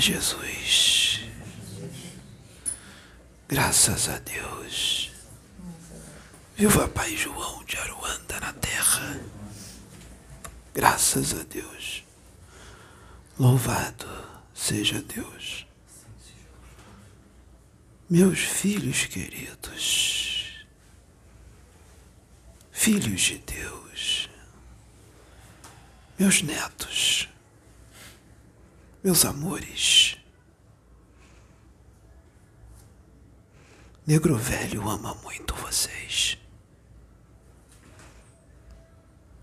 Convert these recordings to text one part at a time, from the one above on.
Jesus. Graças a Deus. Viva Pai João de Aruanda na terra. Graças a Deus. Louvado seja Deus. Meus filhos queridos, filhos de Deus, meus netos, meus amores, Negro Velho ama muito vocês.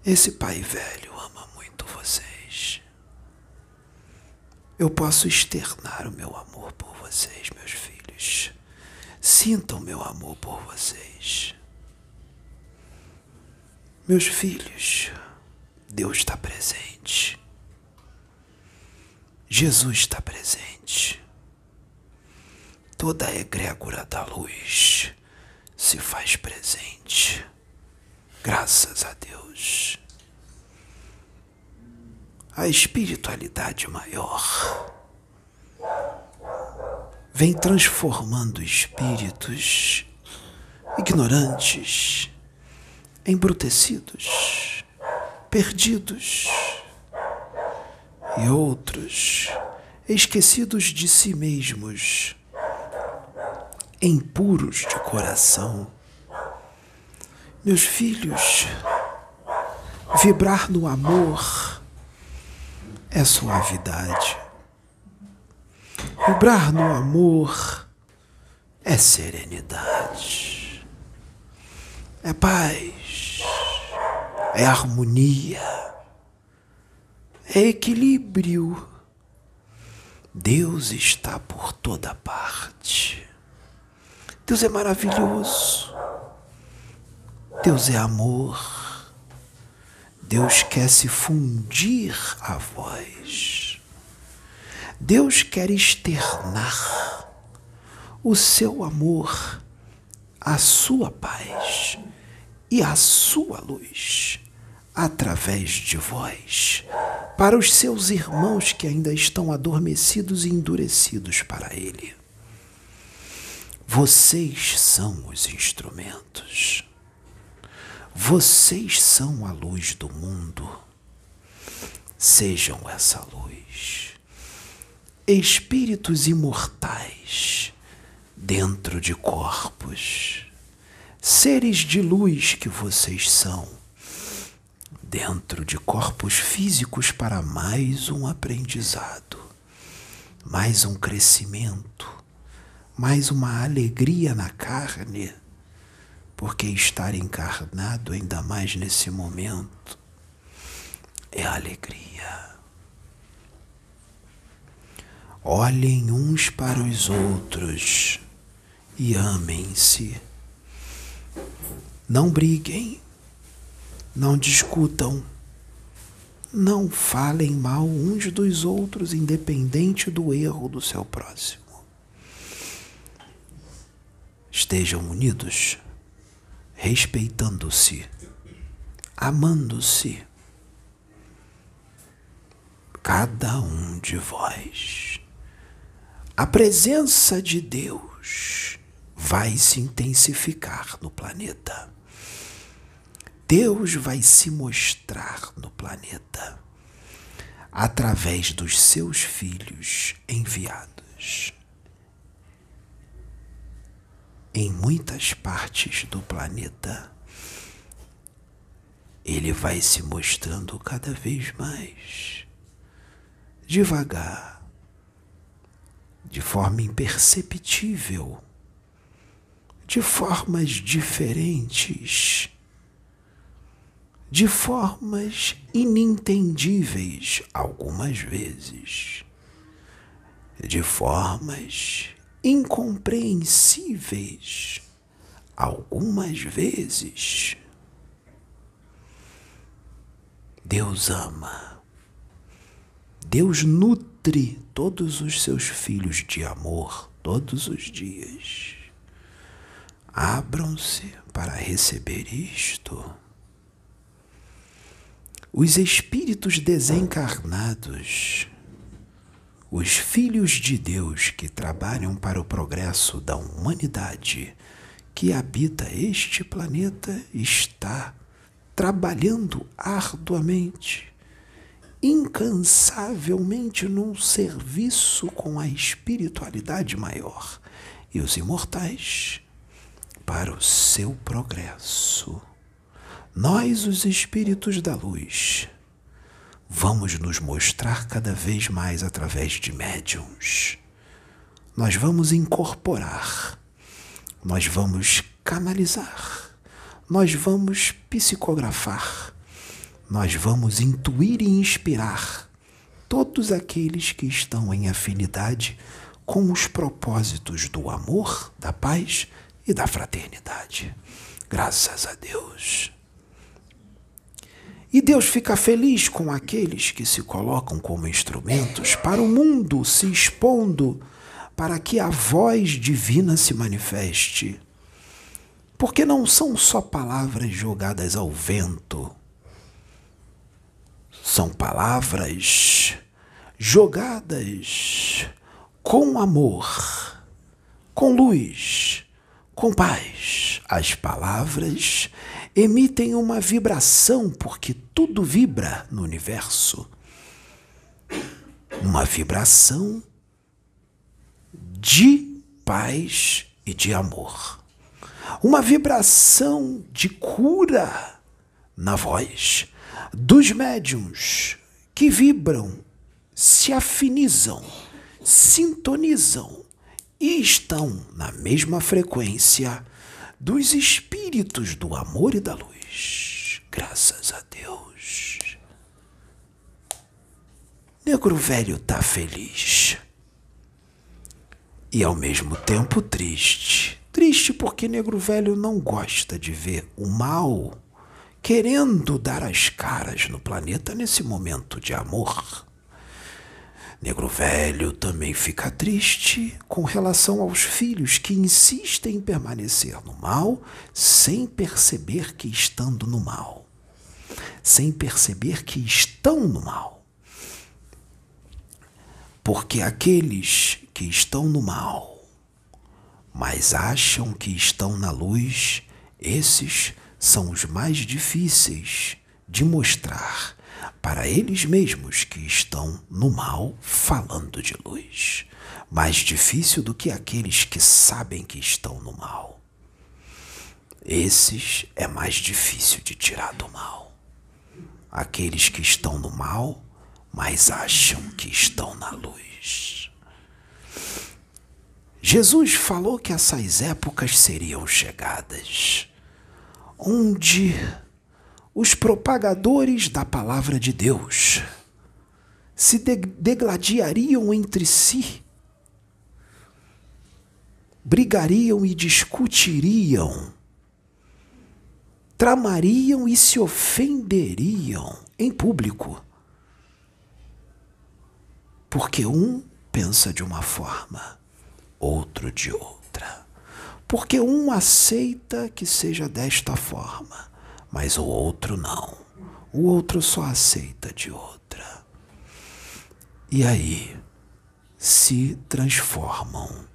Esse pai velho ama muito vocês. Eu posso externar o meu amor por vocês, meus filhos. Sintam meu amor por vocês. Meus filhos, Deus está presente. Jesus está presente. Toda a egrégora da luz se faz presente. Graças a Deus. A espiritualidade maior vem transformando espíritos ignorantes, embrutecidos, perdidos e outros esquecidos de si mesmos, impuros de coração. Meus filhos, vibrar no amor é suavidade. Vibrar no amor é serenidade, é paz, é harmonia, é equilíbrio. Deus está por toda parte. Deus é maravilhoso. Deus é amor. Deus quer se fundir a voz. Deus quer externar o seu amor, a sua paz e a sua luz através de vós para os seus irmãos que ainda estão adormecidos e endurecidos para Ele. Vocês são os instrumentos. Vocês são a luz do mundo. Sejam essa luz. Espíritos imortais dentro de corpos. Seres de luz que vocês são, dentro de corpos físicos para mais um aprendizado, mais um crescimento, mais uma alegria na carne porque estar encarnado, ainda mais nesse momento, é alegria. Olhem uns para os outros e amem-se. Não briguem, não discutam, não falem mal uns dos outros, independente do erro do seu próximo. Estejam unidos respeitando-se, amando-se. Cada um de vós. A presença de Deus vai se intensificar no planeta. Deus vai se mostrar no planeta através dos seus filhos enviados em muitas partes do planeta, ele vai se mostrando cada vez mais devagar, de forma imperceptível, de formas diferentes, de formas inintendíveis algumas vezes, de formas incompreensíveis algumas vezes. Deus ama. Deus nutre todos os seus filhos de amor todos os dias. Abram-se para receber isto. Os espíritos desencarnados os filhos de Deus que trabalham para o progresso da humanidade que habita este planeta está trabalhando arduamente, incansavelmente num serviço com a espiritualidade maior e os imortais para o seu progresso. Nós, os espíritos da luz, vamos nos mostrar cada vez mais através de médiums. Nós vamos incorporar, nós vamos canalizar, nós vamos psicografar, nós vamos intuir e inspirar todos aqueles que estão em afinidade com os propósitos do amor, da paz e da fraternidade. Graças a Deus. E Deus fica feliz com aqueles que se colocam como instrumentos para o mundo, se expondo para que a voz divina se manifeste. Porque não são só palavras jogadas ao vento, são palavras jogadas com amor, com luz, com paz. As palavras emitem uma vibração, porque tudo vibra no universo. Uma vibração de paz e de amor. Uma vibração de cura na voz dos médiums que vibram, se afinizam, sintonizam e estão na mesma frequência dos espíritos do amor e da luz. Graças a Deus. Negro velho tá feliz. E ao mesmo tempo triste. Triste porque negro velho não gosta de ver o mal querendo dar as caras no planeta nesse momento de amor. Negro Velho também fica triste com relação aos filhos que insistem em permanecer no mal sem perceber que estando no mal. Sem perceber que estão no mal. Porque aqueles que estão no mal, mas acham que estão na luz, esses são os mais difíceis de mostrar para eles mesmos que estão no mal falando de luz. Mais difícil do que aqueles que sabem que estão no mal. Esses é mais difícil de tirar do mal. Aqueles que estão no mal, mas acham que estão na luz. Jesus falou que essas épocas seriam chegadas, onde os propagadores da palavra de Deus se degladiariam entre si, brigariam e discutiriam, tramariam e se ofenderiam em público. Porque um pensa de uma forma, outro de outra. Porque um aceita que seja desta forma mas o outro não. O outro só aceita de outra. E aí se transformam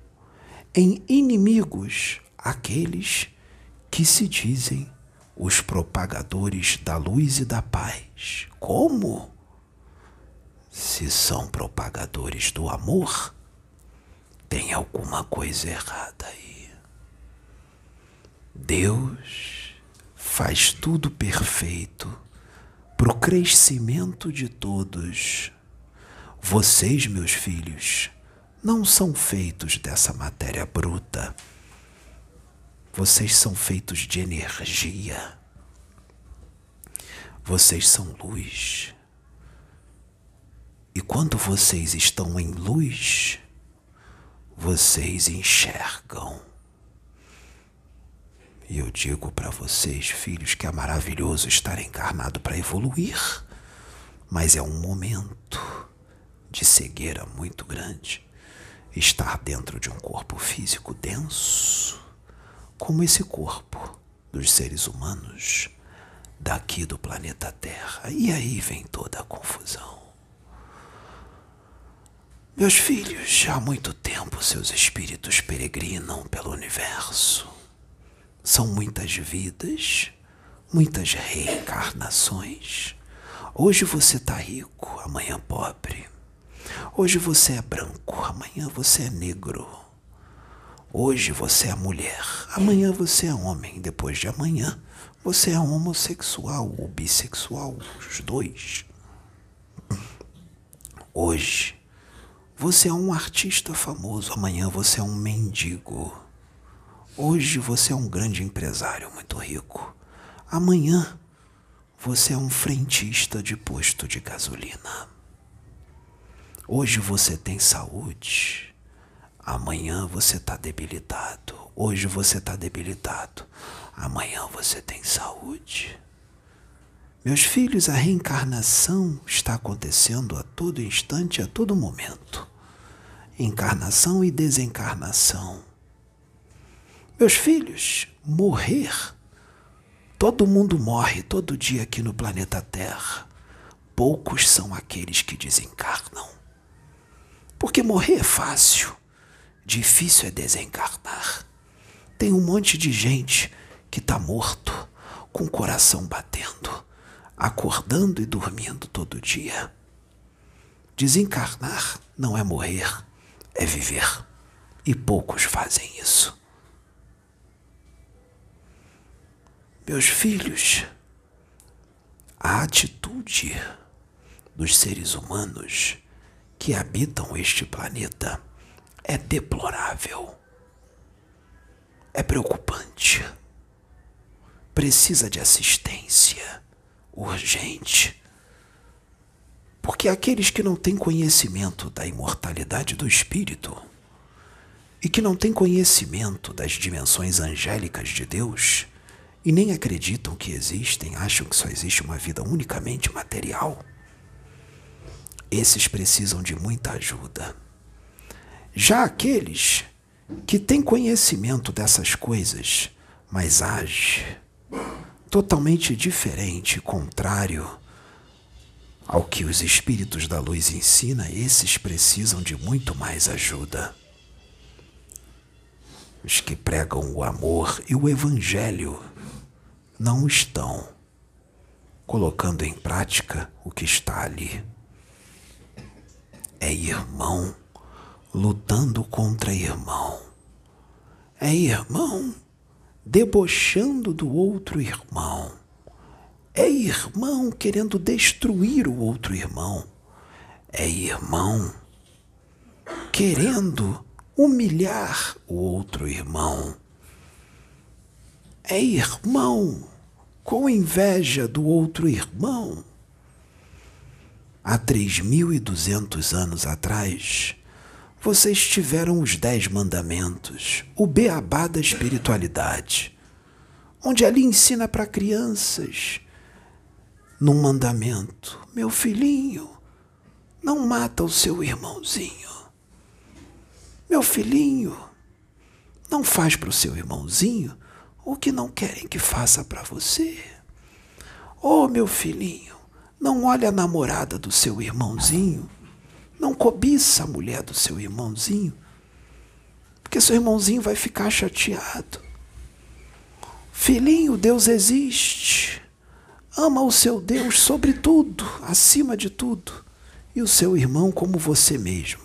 em inimigos aqueles que se dizem os propagadores da luz e da paz. Como? Se são propagadores do amor, tem alguma coisa errada aí. Deus faz tudo perfeito para o crescimento de todos. Vocês, meus filhos, não são feitos dessa matéria bruta. Vocês são feitos de energia. Vocês são luz. E quando vocês estão em luz, vocês enxergam. E eu digo para vocês, filhos, que é maravilhoso estar encarnado para evoluir, mas é um momento de cegueira muito grande estar dentro de um corpo físico denso, como esse corpo dos seres humanos daqui do planeta Terra. E aí vem toda a confusão. Meus filhos, há muito tempo seus espíritos peregrinam pelo universo. São muitas vidas, muitas reencarnações. Hoje você está rico, amanhã pobre. Hoje você é branco, amanhã você é negro. Hoje você é mulher, amanhã você é homem, depois de amanhã você é homossexual ou bissexual, os dois. Hoje você é um artista famoso, amanhã você é um mendigo. Hoje você é um grande empresário muito rico. Amanhã você é um frentista de posto de gasolina. Hoje você tem saúde. Amanhã você está debilitado. Hoje você está debilitado. Amanhã você tem saúde. Meus filhos, a reencarnação está acontecendo a todo instante, a todo momento. Encarnação e desencarnação. Meus filhos, morrer. Todo mundo morre todo dia aqui no planeta Terra. Poucos são aqueles que desencarnam. Porque morrer é fácil, difícil é desencarnar. Tem um monte de gente que está morto, com o coração batendo, acordando e dormindo todo dia. Desencarnar não é morrer, é viver. E poucos fazem isso. Meus filhos, a atitude dos seres humanos que habitam este planeta é deplorável. É preocupante. Precisa de assistência urgente. Porque aqueles que não têm conhecimento da imortalidade do espírito e que não têm conhecimento das dimensões angélicas de Deus e nem acreditam que existem, acham que só existe uma vida unicamente material, esses precisam de muita ajuda. Já aqueles que têm conhecimento dessas coisas, mas age totalmente diferente, contrário ao que os espíritos da luz ensinam, esses precisam de muito mais ajuda. Os que pregam o amor e o evangelho não estão colocando em prática o que está ali é irmão lutando contra irmão. É irmão debochando do outro irmão. É irmão querendo destruir o outro irmão. É irmão querendo humilhar o outro irmão. É irmão com inveja do outro irmão há 3.200 anos atrás, vocês tiveram os Dez Mandamentos, o beabá da espiritualidade, onde ali ensina para crianças, num mandamento: meu filhinho, não mata o seu irmãozinho. Meu filhinho, não faz para o seu irmãozinho o que não querem que faça para você. Oh, meu filhinho, não olha a namorada do seu irmãozinho. Não cobiça a mulher do seu irmãozinho. Porque seu irmãozinho vai ficar chateado. Filhinho, Deus existe. Ama o seu Deus sobre tudo, acima de tudo. E o seu irmão como você mesmo.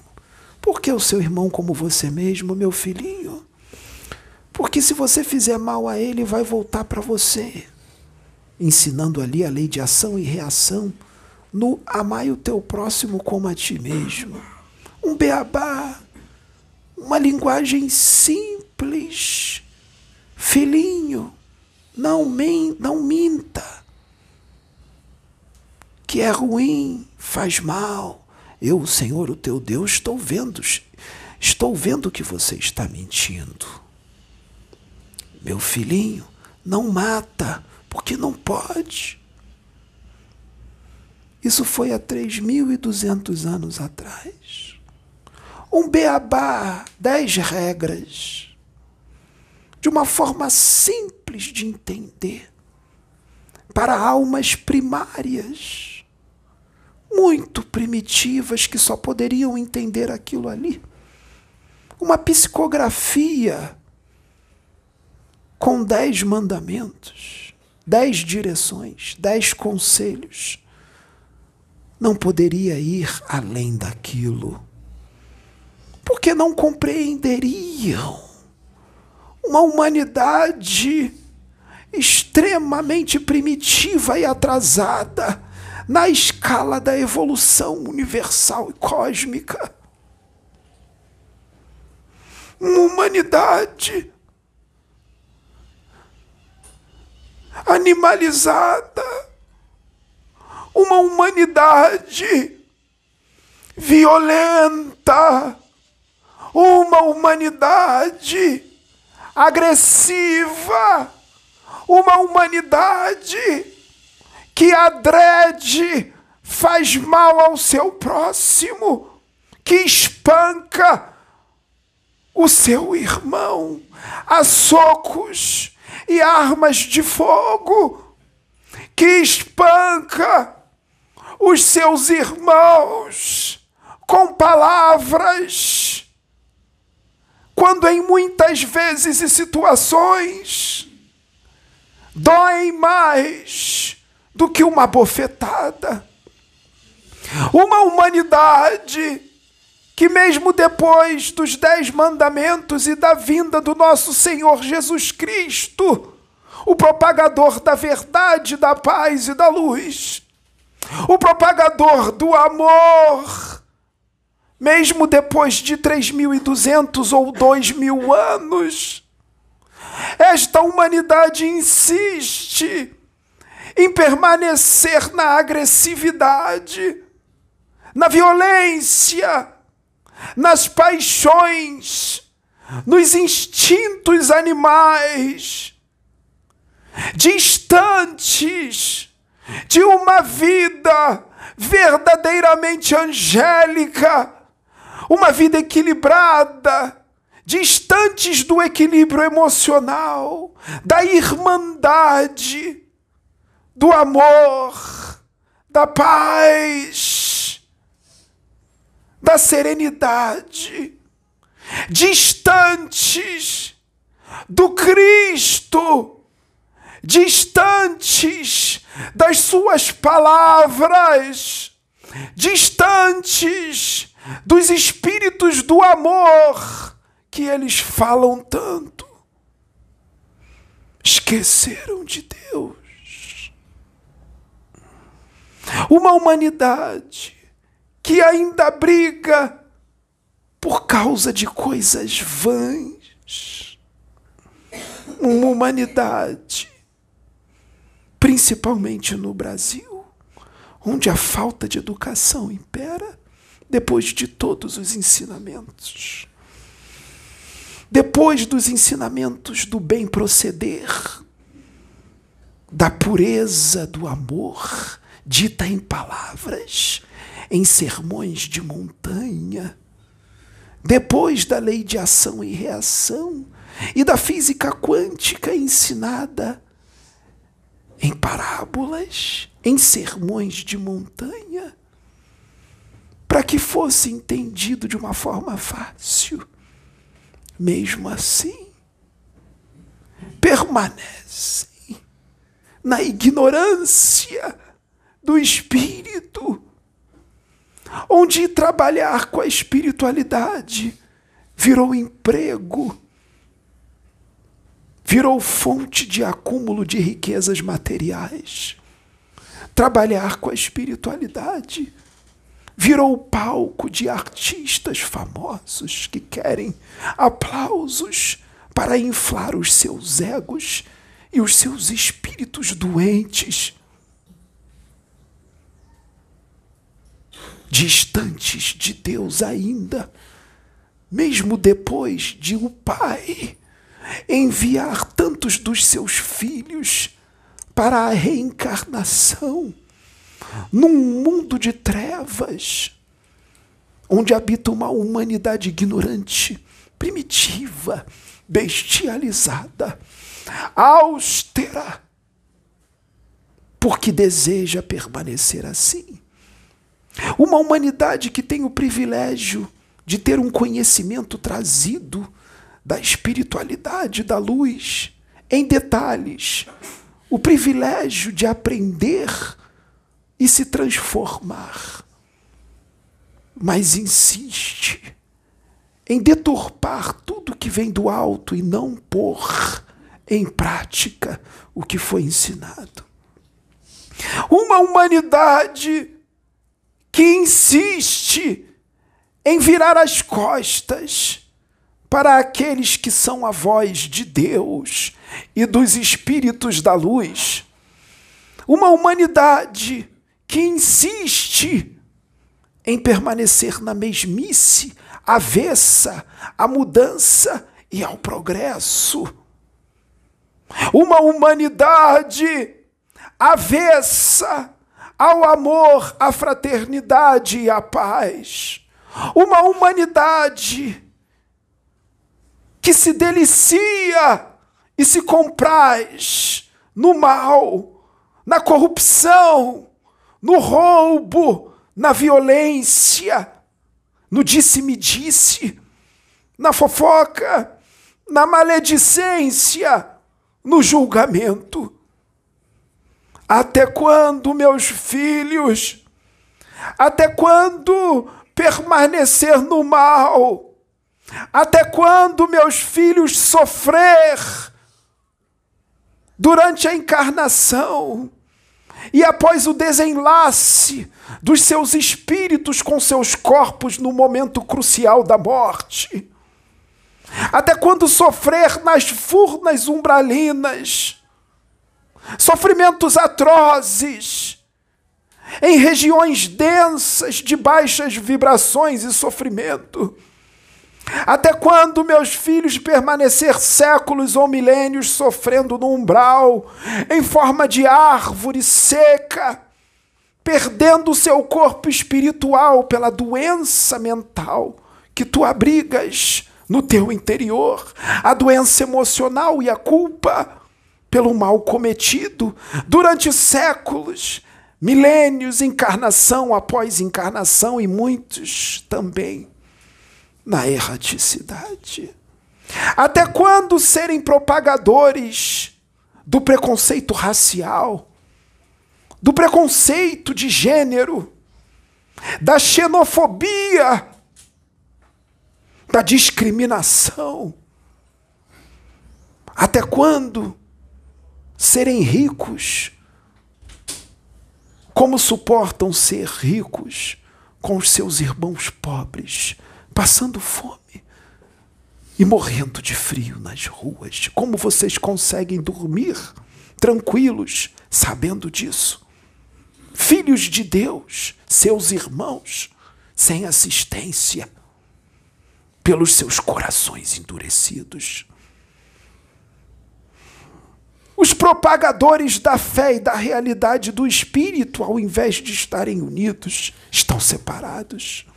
Por que o seu irmão como você mesmo, meu filhinho? Porque se você fizer mal a ele, vai voltar para você ensinando ali a lei de ação e reação, no amai o teu próximo como a ti mesmo. Um beabá, uma linguagem simples. Filhinho, não, men não minta, que é ruim, faz mal. Eu, o Senhor, o teu Deus, estou vendo, estou vendo que você está mentindo. Meu filhinho, não mata, porque não pode. Isso foi há 3.200 anos atrás. Um beabá, dez regras, de uma forma simples de entender, para almas primárias, muito primitivas que só poderiam entender aquilo ali. Uma psicografia com dez mandamentos, dez direções, dez conselhos. Não poderia ir além daquilo, porque não compreenderiam uma humanidade extremamente primitiva e atrasada na escala da evolução universal e cósmica. Uma humanidade animalizada, uma humanidade violenta, uma humanidade agressiva, uma humanidade que adrede faz mal ao seu próximo, que espanca o seu irmão. A socos e armas de fogo, que espanca os seus irmãos com palavras, quando em muitas vezes e situações doem mais do que uma bofetada. Uma humanidade que, mesmo depois dos dez mandamentos e da vinda do nosso Senhor Jesus Cristo, o propagador da verdade, da paz e da luz, o propagador do amor, mesmo depois de 3.200 ou 2.000 anos, esta humanidade insiste em permanecer na agressividade, na violência, nas paixões, nos instintos animais, distantes de uma vida verdadeiramente angélica, uma vida equilibrada, distantes do equilíbrio emocional, da irmandade do amor, da paz, da serenidade, distantes do Cristo, distantes das Suas palavras, distantes dos espíritos do amor que eles falam tanto. Esqueceram de Deus. Uma humanidade que ainda briga por causa de coisas vãs. Uma humanidade, principalmente no Brasil, onde a falta de educação impera depois de todos os ensinamentos. Depois dos ensinamentos do bem proceder, da pureza do amor, dita em palavras, em sermões de montanha. Depois da lei de ação e reação e da física quântica ensinada em parábolas, em sermões de montanha, para que fosse entendido de uma forma fácil. Mesmo assim, permanecem na ignorância do espírito, onde trabalhar com a espiritualidade? Virou emprego, virou fonte de acúmulo de riquezas materiais. Trabalhar com a espiritualidade. Virou palco de artistas famosos que querem aplausos para inflar os seus egos e os seus espíritos doentes distantes de Deus ainda, mesmo depois de o Pai enviar tantos dos seus filhos para a reencarnação num mundo de trevas, onde habita uma humanidade ignorante, primitiva, bestializada, austera, porque deseja permanecer assim Uma humanidade que tem o privilégio de ter um conhecimento trazido da espiritualidade, da luz, em detalhes. O privilégio de aprender e se transformar. Mas insiste em deturpar tudo que vem do alto e não pôr em prática o que foi ensinado. Uma humanidade que insiste em virar as costas para aqueles que são a voz de Deus e dos espíritos da luz. Uma humanidade que insiste em permanecer na mesmice, avessa à mudança e ao progresso. Uma humanidade avessa ao amor, à fraternidade e à paz. Uma humanidade que se delicia e se compraz no mal, na corrupção, no roubo, na violência, no disse-me-disse, na fofoca, na maledicência, no julgamento. Até quando, meus filhos? Até quando permanecer no mal? Até quando, meus filhos, sofrer durante a encarnação? E após o desenlace dos seus espíritos com seus corpos no momento crucial da morte? Até quando sofrer nas furnas umbralinas? Sofrimentos atrozes, em regiões densas de baixas vibrações e sofrimento. Até quando meus filhos permanecer séculos ou milênios sofrendo no umbral, em forma de árvore seca, perdendo seu corpo espiritual pela doença mental que tu abrigas no teu interior, a doença emocional e a culpa? Pelo mal cometido durante séculos, milênios, encarnação após encarnação e muitos também na erraticidade. Até quando serem propagadores do preconceito racial, do preconceito de gênero, da xenofobia, da discriminação? Até quando serem ricos. Como suportam ser ricos com os seus irmãos pobres, passando fome e morrendo de frio nas ruas? Como vocês conseguem dormir tranquilos sabendo disso? Filhos de Deus, seus irmãos, sem assistência, pelos seus corações endurecidos. Os propagadores da fé e da realidade do espírito, ao invés de estarem unidos, estão separados.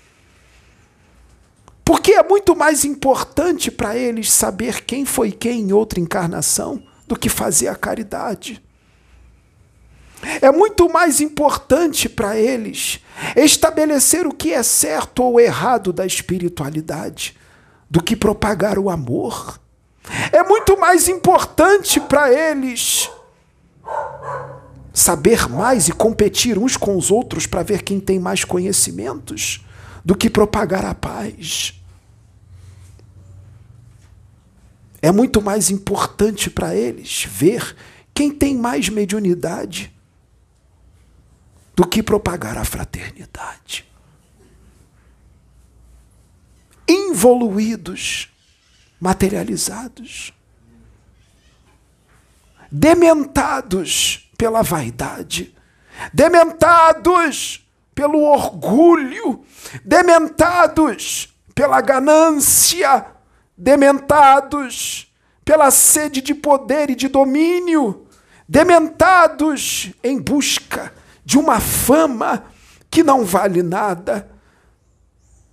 Porque é muito mais importante para eles saber quem foi quem em outra encarnação do que fazer a caridade. É muito mais importante para eles estabelecer o que é certo ou errado da espiritualidade do que propagar o amor é muito mais importante para eles saber mais e competir uns com os outros para ver quem tem mais conhecimentos do que propagar a paz. É muito mais importante para eles ver quem tem mais mediunidade do que propagar a fraternidade. Involuídos materializados, dementados pela vaidade, dementados pelo orgulho, dementados pela ganância, dementados pela sede de poder e de domínio, dementados em busca de uma fama que não vale nada,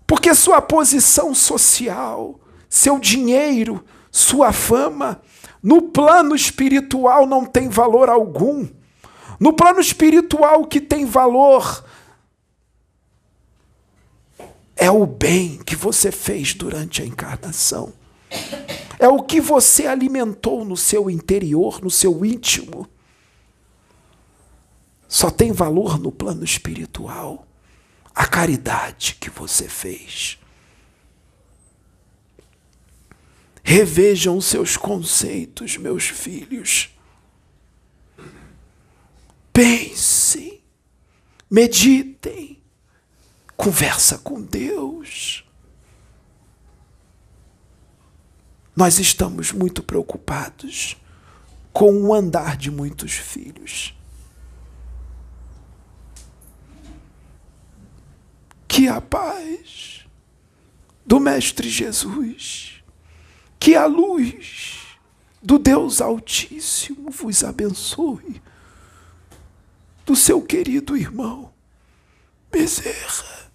porque sua posição social, seu dinheiro, sua fama, no plano espiritual não tem valor algum. No plano espiritual, o que tem valor é o bem que você fez durante a encarnação. É o que você alimentou no seu interior, no seu íntimo. Só tem valor no plano espiritual a caridade que você fez. Revejam seus conceitos, meus filhos. Pensem, meditem, conversa com Deus. Nós estamos muito preocupados com o andar de muitos filhos. Que a paz do Mestre Jesus que a luz do Deus Altíssimo vos abençoe, do seu querido irmão Bezerra.